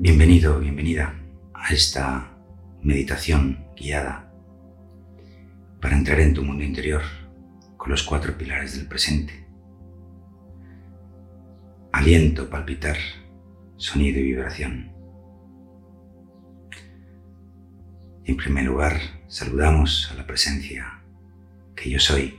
Bienvenido, bienvenida a esta meditación guiada para entrar en tu mundo interior con los cuatro pilares del presente. Aliento, palpitar, sonido y vibración. En primer lugar, saludamos a la presencia que yo soy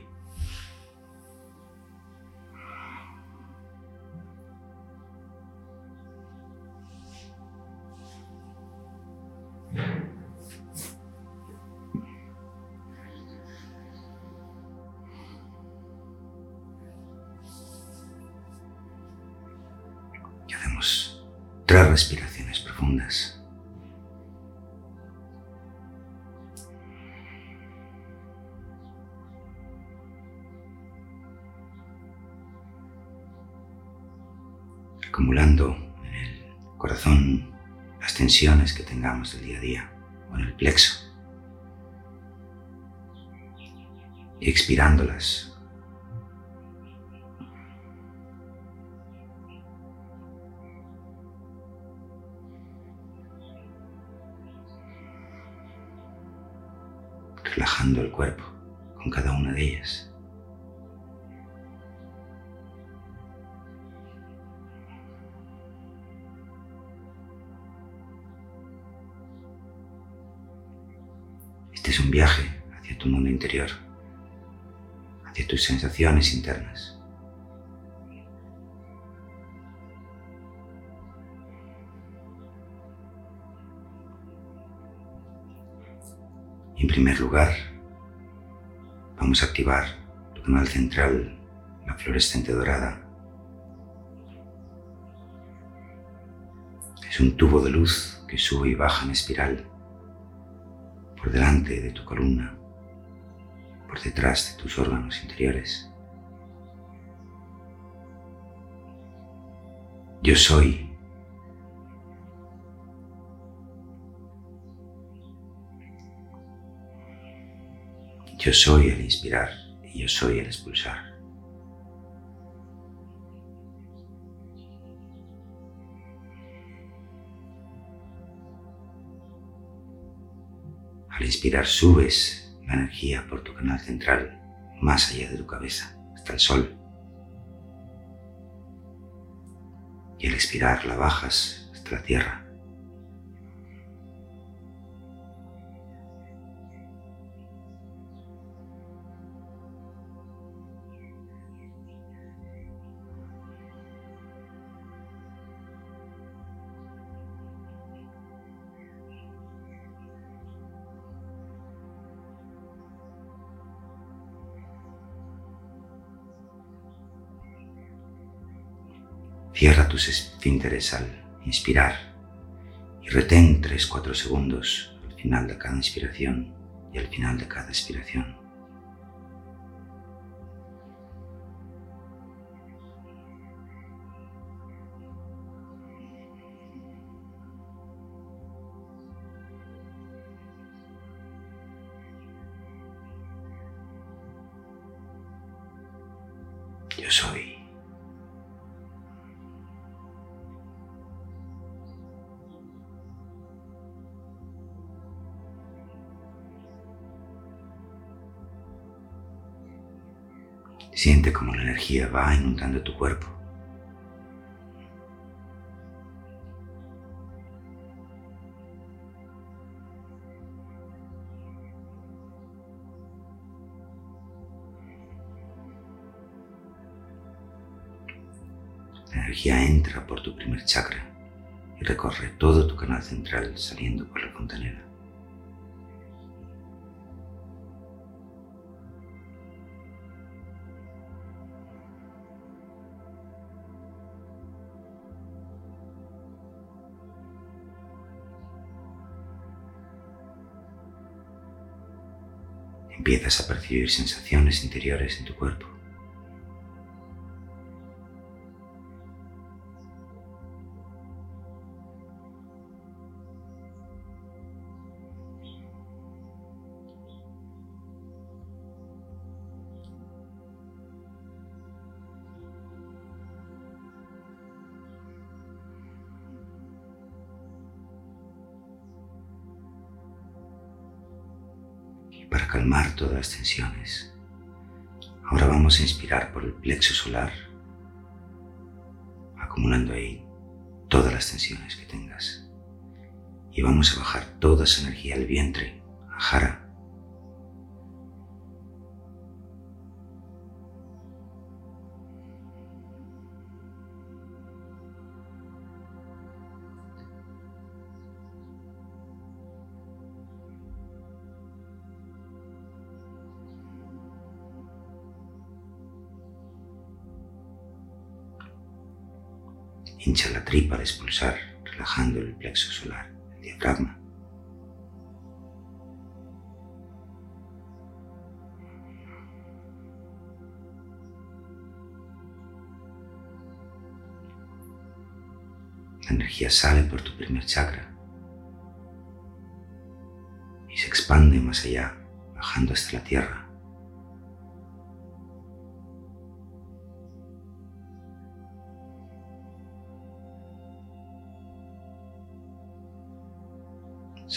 Acumulando en el corazón las tensiones que tengamos del día a día o en el plexo. Y expirándolas relajando el cuerpo con cada una de ellas. Un viaje hacia tu mundo interior, hacia tus sensaciones internas. En primer lugar, vamos a activar tu canal central, la fluorescente dorada. Es un tubo de luz que sube y baja en espiral delante de tu columna, por detrás de tus órganos interiores. Yo soy Yo soy el inspirar y yo soy el expulsar. Al inspirar subes la energía por tu canal central, más allá de tu cabeza, hasta el sol. Y al expirar la bajas hasta la tierra. Cierra tus esfínteres al inspirar y retén 3-4 segundos al final de cada inspiración y al final de cada expiración. Energía va inundando tu cuerpo. La energía entra por tu primer chakra y recorre todo tu canal central saliendo por la fontanera. Empiezas a percibir sensaciones interiores en tu cuerpo. Todas las tensiones. Ahora vamos a inspirar por el plexo solar, acumulando ahí todas las tensiones que tengas. Y vamos a bajar toda esa energía al vientre, a Jara. Hincha la tripa al expulsar, relajando el plexo solar, el diafragma. La energía sale por tu primer chakra y se expande más allá, bajando hasta la tierra.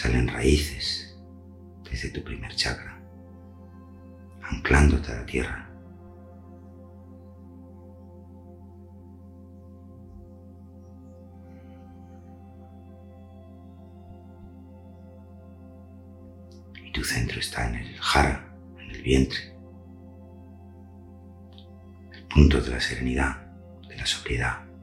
Salen raíces desde tu primer chakra, anclándote a la tierra. Y tu centro está en el jara, en el vientre, el punto de la serenidad, de la sobriedad.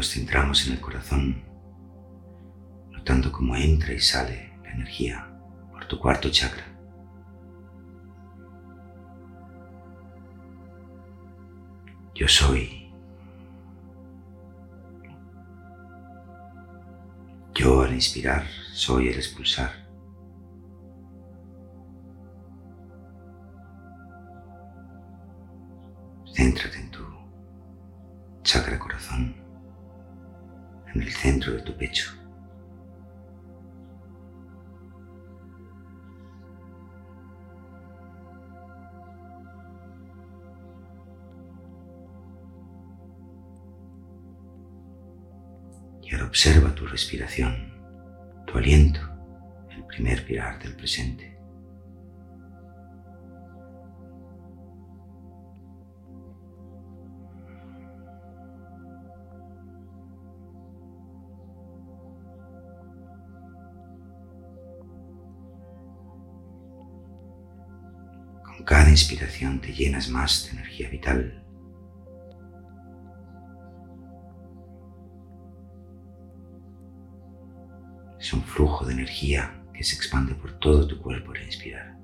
Nos centramos en el corazón, notando cómo entra y sale la energía por tu cuarto chakra. Yo soy. Yo al inspirar soy el expulsar. Flujo de energía que se expande por todo tu cuerpo al inspirar.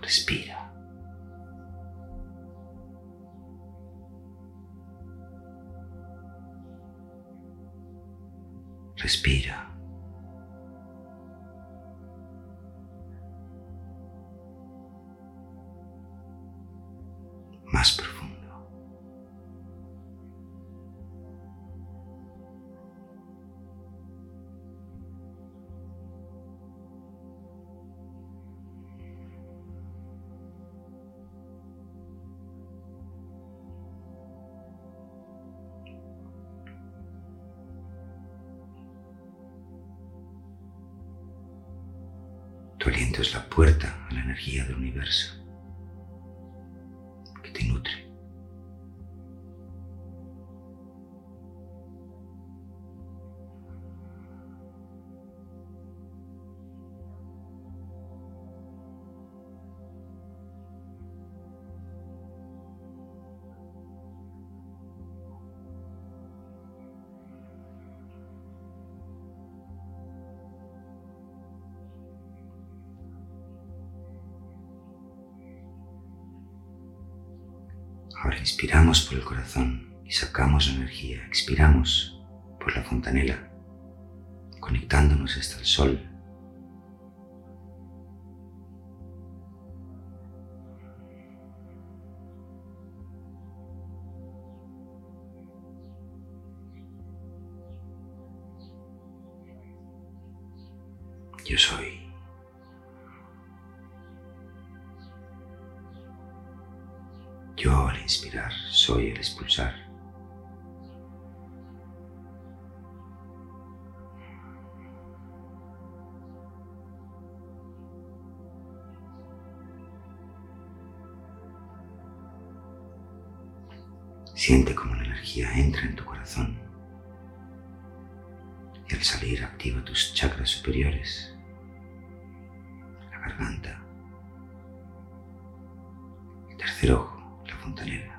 Respira. Respira. Puerta a la energía del universo. Ahora inspiramos por el corazón y sacamos energía. Expiramos por la fontanela, conectándonos hasta el sol. Siente cómo la energía entra en tu corazón y al salir activa tus chakras superiores, la garganta, el tercer ojo fontanera.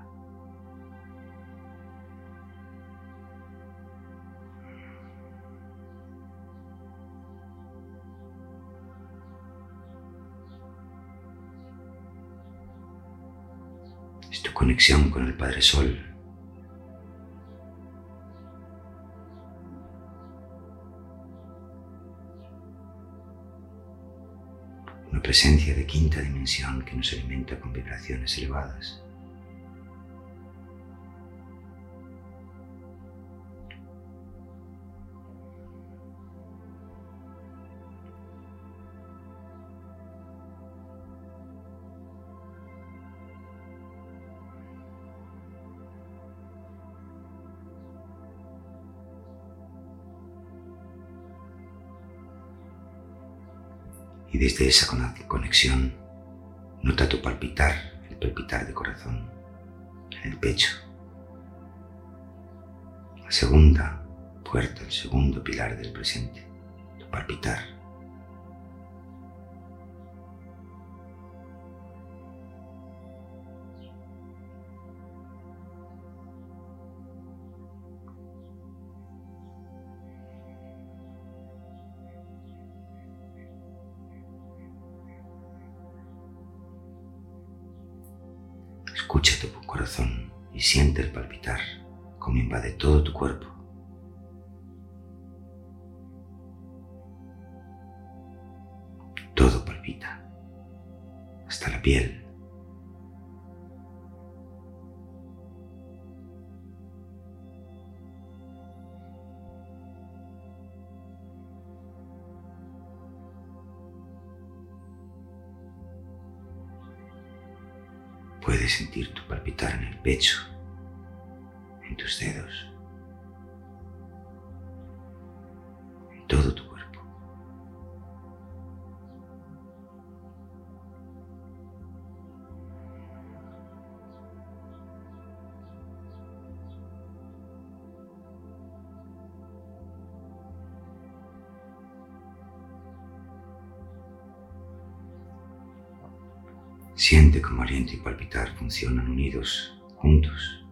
Conexión con el Padre Sol. Una presencia de quinta dimensión que nos alimenta con vibraciones elevadas. Y desde esa conexión nota tu palpitar, el palpitar de corazón en el pecho. La segunda puerta, el segundo pilar del presente, tu palpitar. Escucha tu corazón y siente el palpitar como invade todo tu cuerpo. Todo palpita, hasta la piel. Puedes sentir tu palpitar en el pecho, en tus dedos, Siente como aliento y palpitar funcionan unidos, juntos.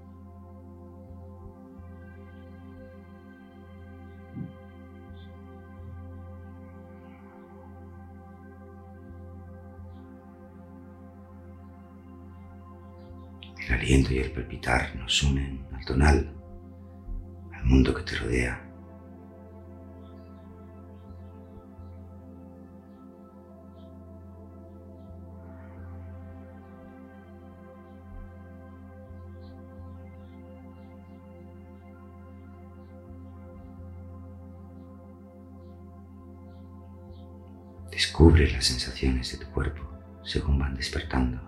El aliento y el palpitar nos unen al tonal, al mundo que te rodea. Descubre las sensaciones de tu cuerpo según van despertando.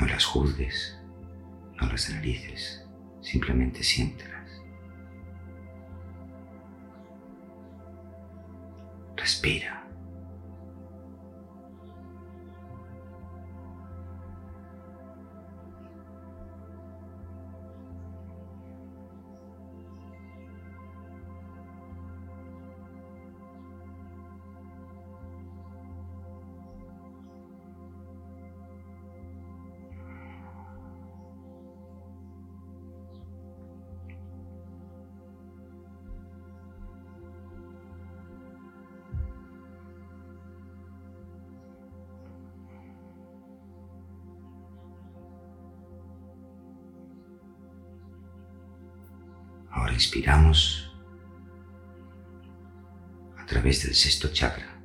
No las juzgues, no las analices, simplemente siéntelas. Respira. A través del sexto chakra,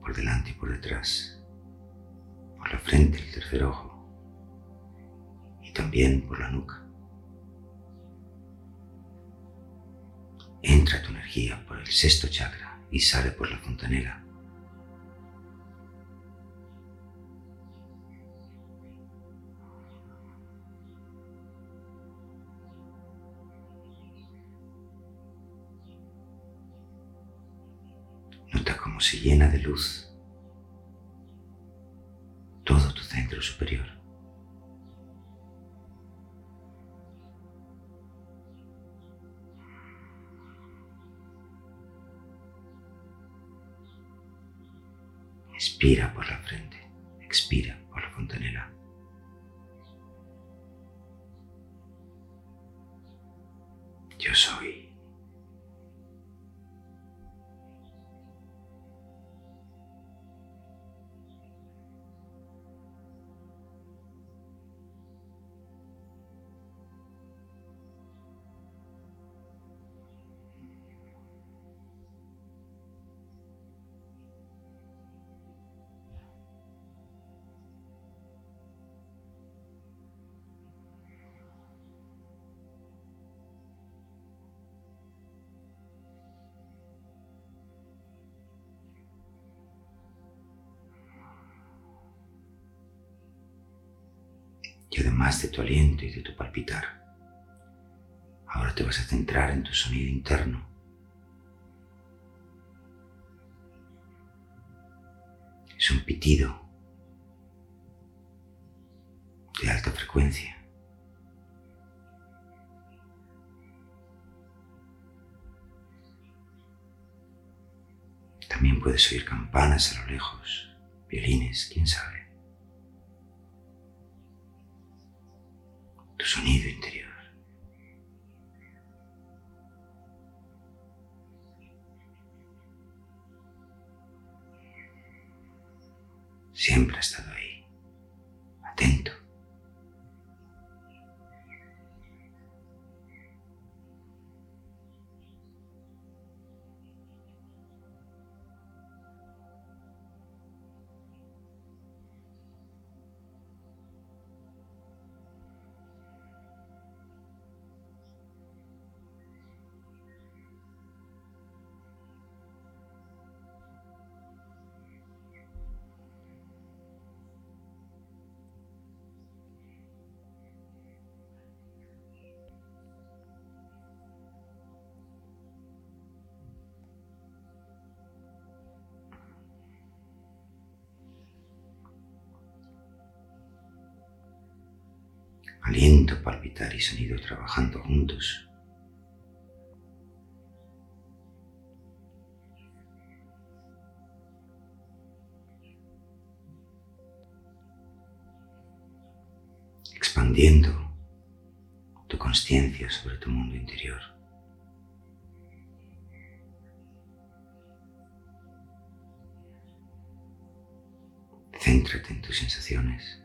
por delante y por detrás, por la frente, el tercer ojo y también por la nuca. Entra tu energía por el sexto chakra y sale por la fontanela se llena de luz todo tu centro superior. Expira por la frente, expira por la fontanela. Yo soy. Además de tu aliento y de tu palpitar, ahora te vas a centrar en tu sonido interno. Es un pitido de alta frecuencia. También puedes oír campanas a lo lejos, violines, quién sabe. Tu sonido interior. Siempre ha estado ahí, aliento, palpitar y sonido trabajando juntos. expandiendo tu conciencia sobre tu mundo interior. Céntrate en tus sensaciones.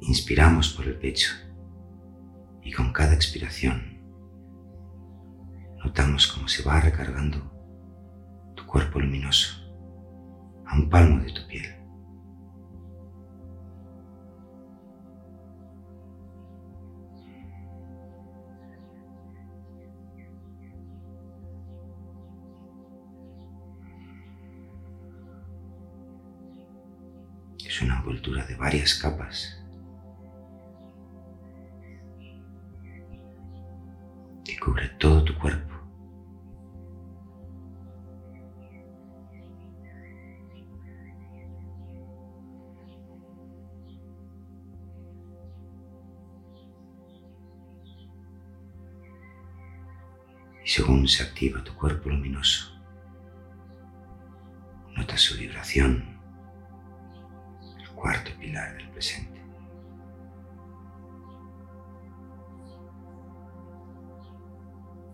Inspiramos por el pecho y con cada expiración notamos cómo se va recargando tu cuerpo luminoso a un palmo de tu piel. Es una envoltura de varias capas que cubre todo tu cuerpo. Y según se activa tu cuerpo luminoso, nota su vibración,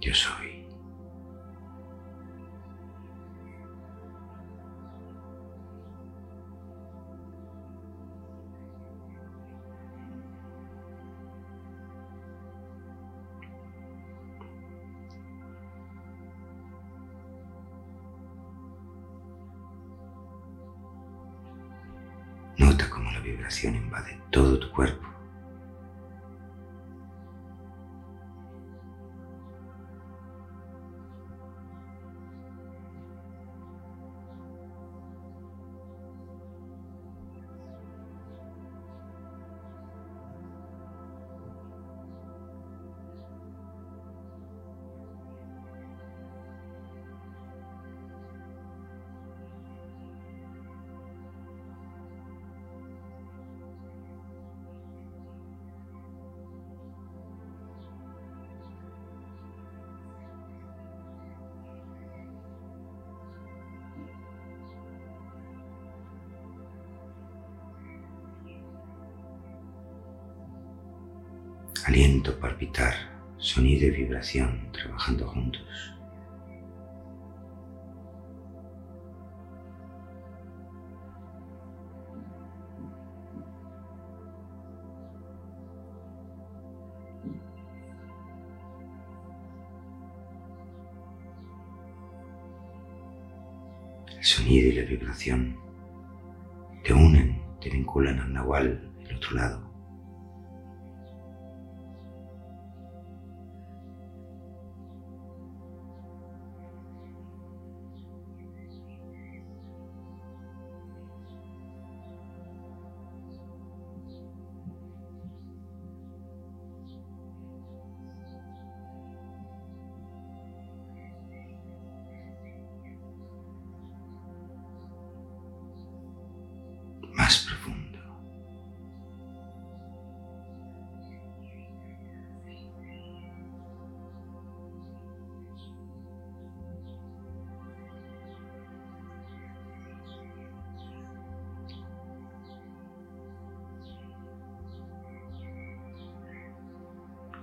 Yo soy. Nota cómo la vibración invade todo tu cuerpo. Aliento palpitar, sonido y vibración trabajando juntos. El sonido y la vibración te unen, te vinculan al nahual del otro lado.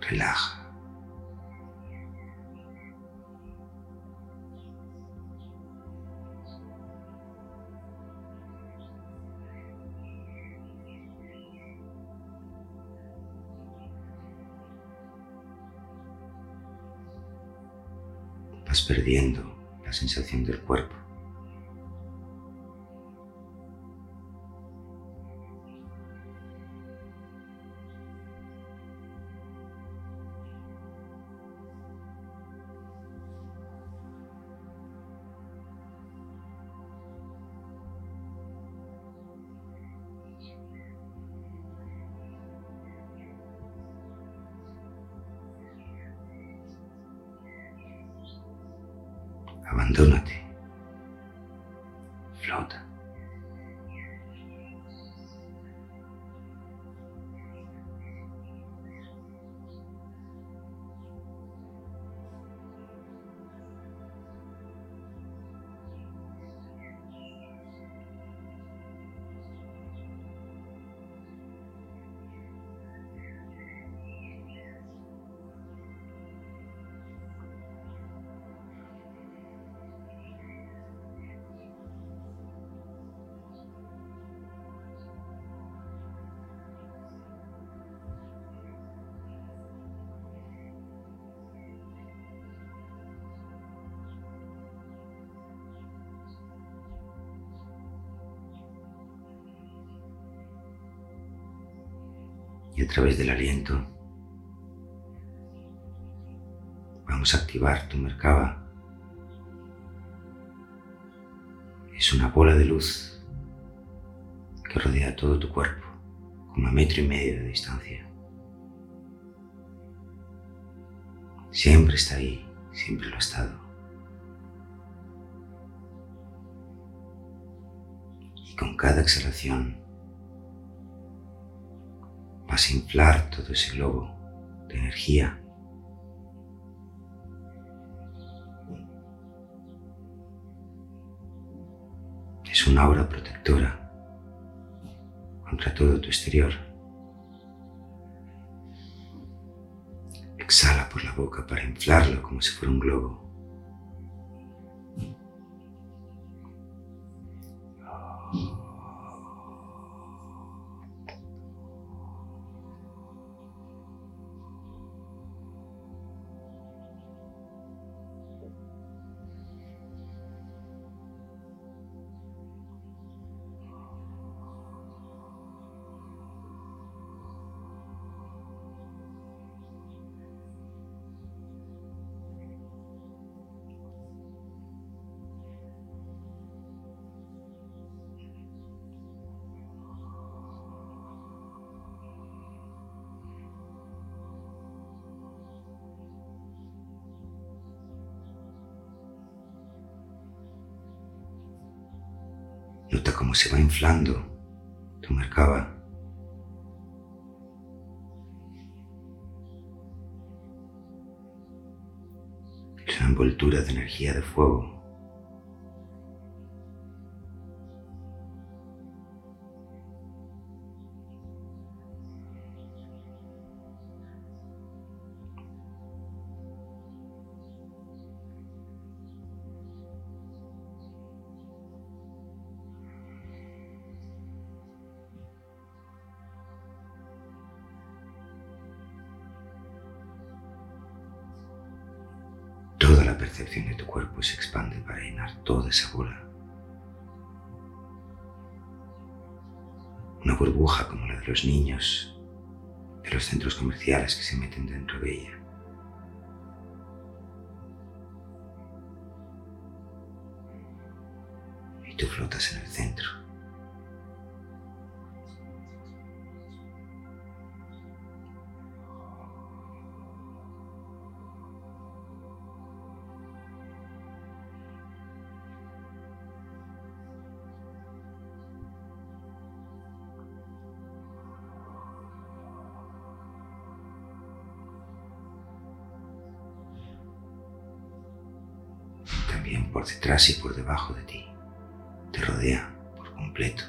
Relaja. vas perdiendo la sensación del cuerpo. piąte. A través del aliento vamos a activar tu mercaba. Es una bola de luz que que rodea todo tu cuerpo, como a metro y medio de distancia. Siempre está ahí, siempre lo ha estado. Y con cada exhalación a inflar todo ese globo de energía es una aura protectora contra todo tu exterior. Exhala por la boca para inflarlo como si fuera un globo. Nota cómo se va inflando tu mercaba. Es una envoltura de energía de fuego. Una burbuja como la de los niños de los centros comerciales que se meten dentro de ella. Y tú flotas en el centro. Por detrás y por debajo de ti. Te rodea por completo.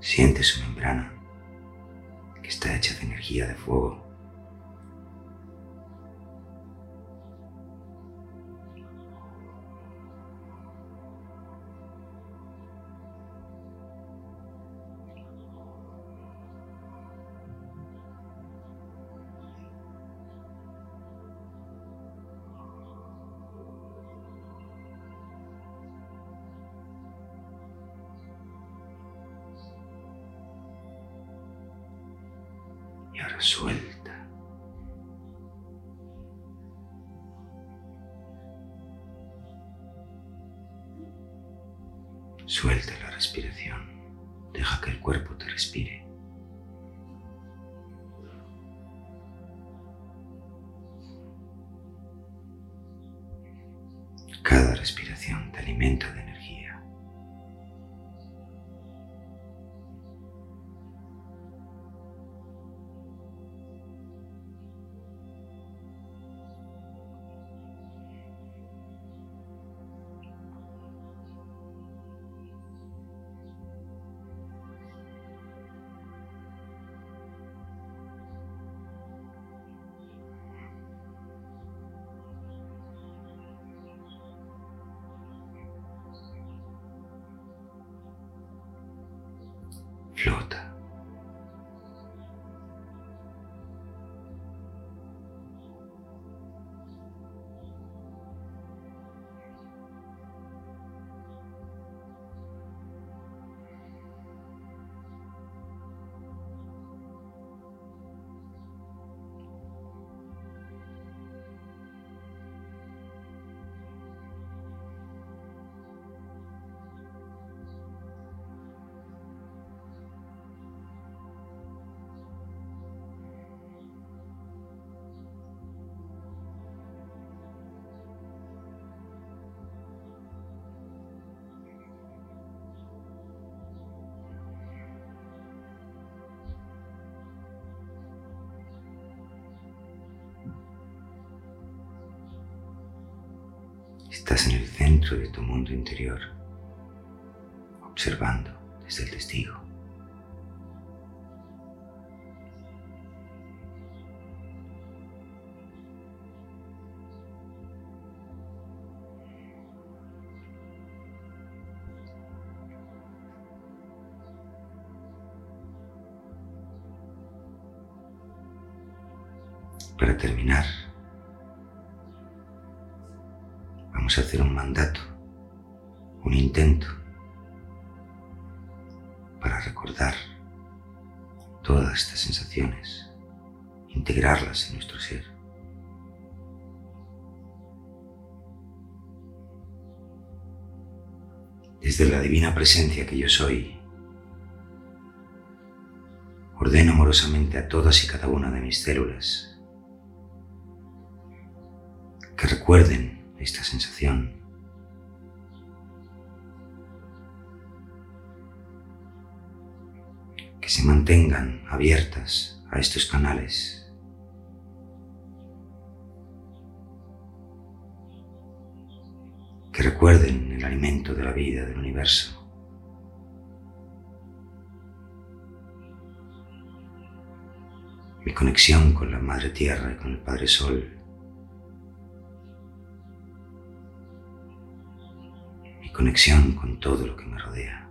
Siente su membrana, que está hecha de energía de fuego лед. Estás en el centro de tu mundo interior, observando desde el testigo. Para terminar, hacer un mandato, un intento para recordar todas estas sensaciones, integrarlas en nuestro ser. Desde la divina presencia que yo soy, ordeno amorosamente a todas y cada una de mis células que recuerden esta sensación. Que se mantengan abiertas a estos canales. Que recuerden el alimento de la vida del universo. Mi conexión con la Madre Tierra y con el Padre Sol. Conexión con todo lo que me rodea.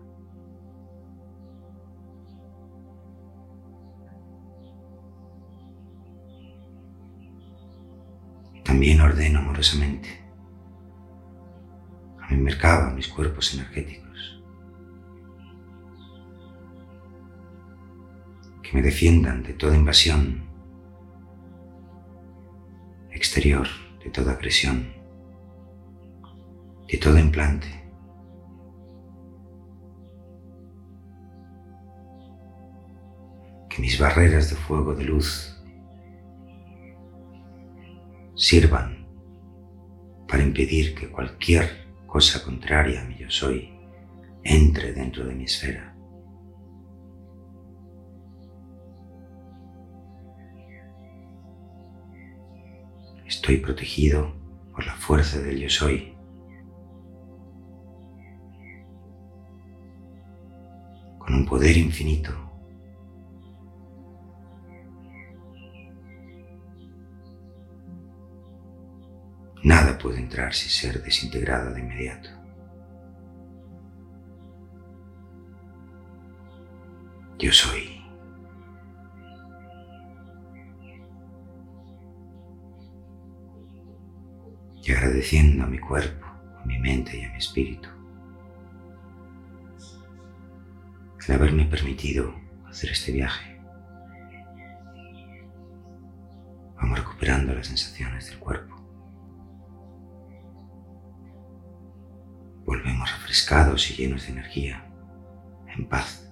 También ordeno amorosamente a mi mercado, a mis cuerpos energéticos, que me defiendan de toda invasión exterior, de toda agresión, de todo implante. Que mis barreras de fuego de luz sirvan para impedir que cualquier cosa contraria a mi yo soy entre dentro de mi esfera. Estoy protegido por la fuerza del yo soy. Con un poder infinito puede entrar sin ser desintegrada de inmediato. Yo soy. Y agradeciendo a mi cuerpo, a mi mente y a mi espíritu el haberme permitido hacer este viaje. Vamos recuperando las sensaciones del cuerpo. Refrescados y llenos de energía, en paz.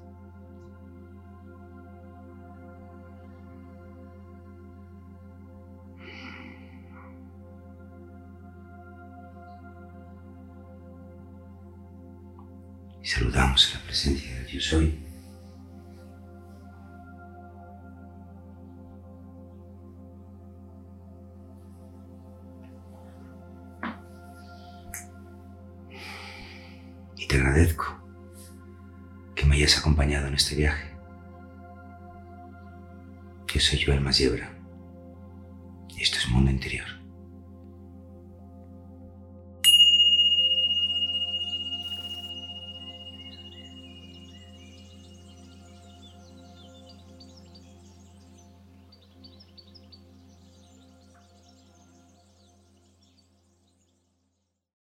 Y saludamos a la presencia de Dios hoy. Acompañado en este viaje. Yo soy Joel Masiebra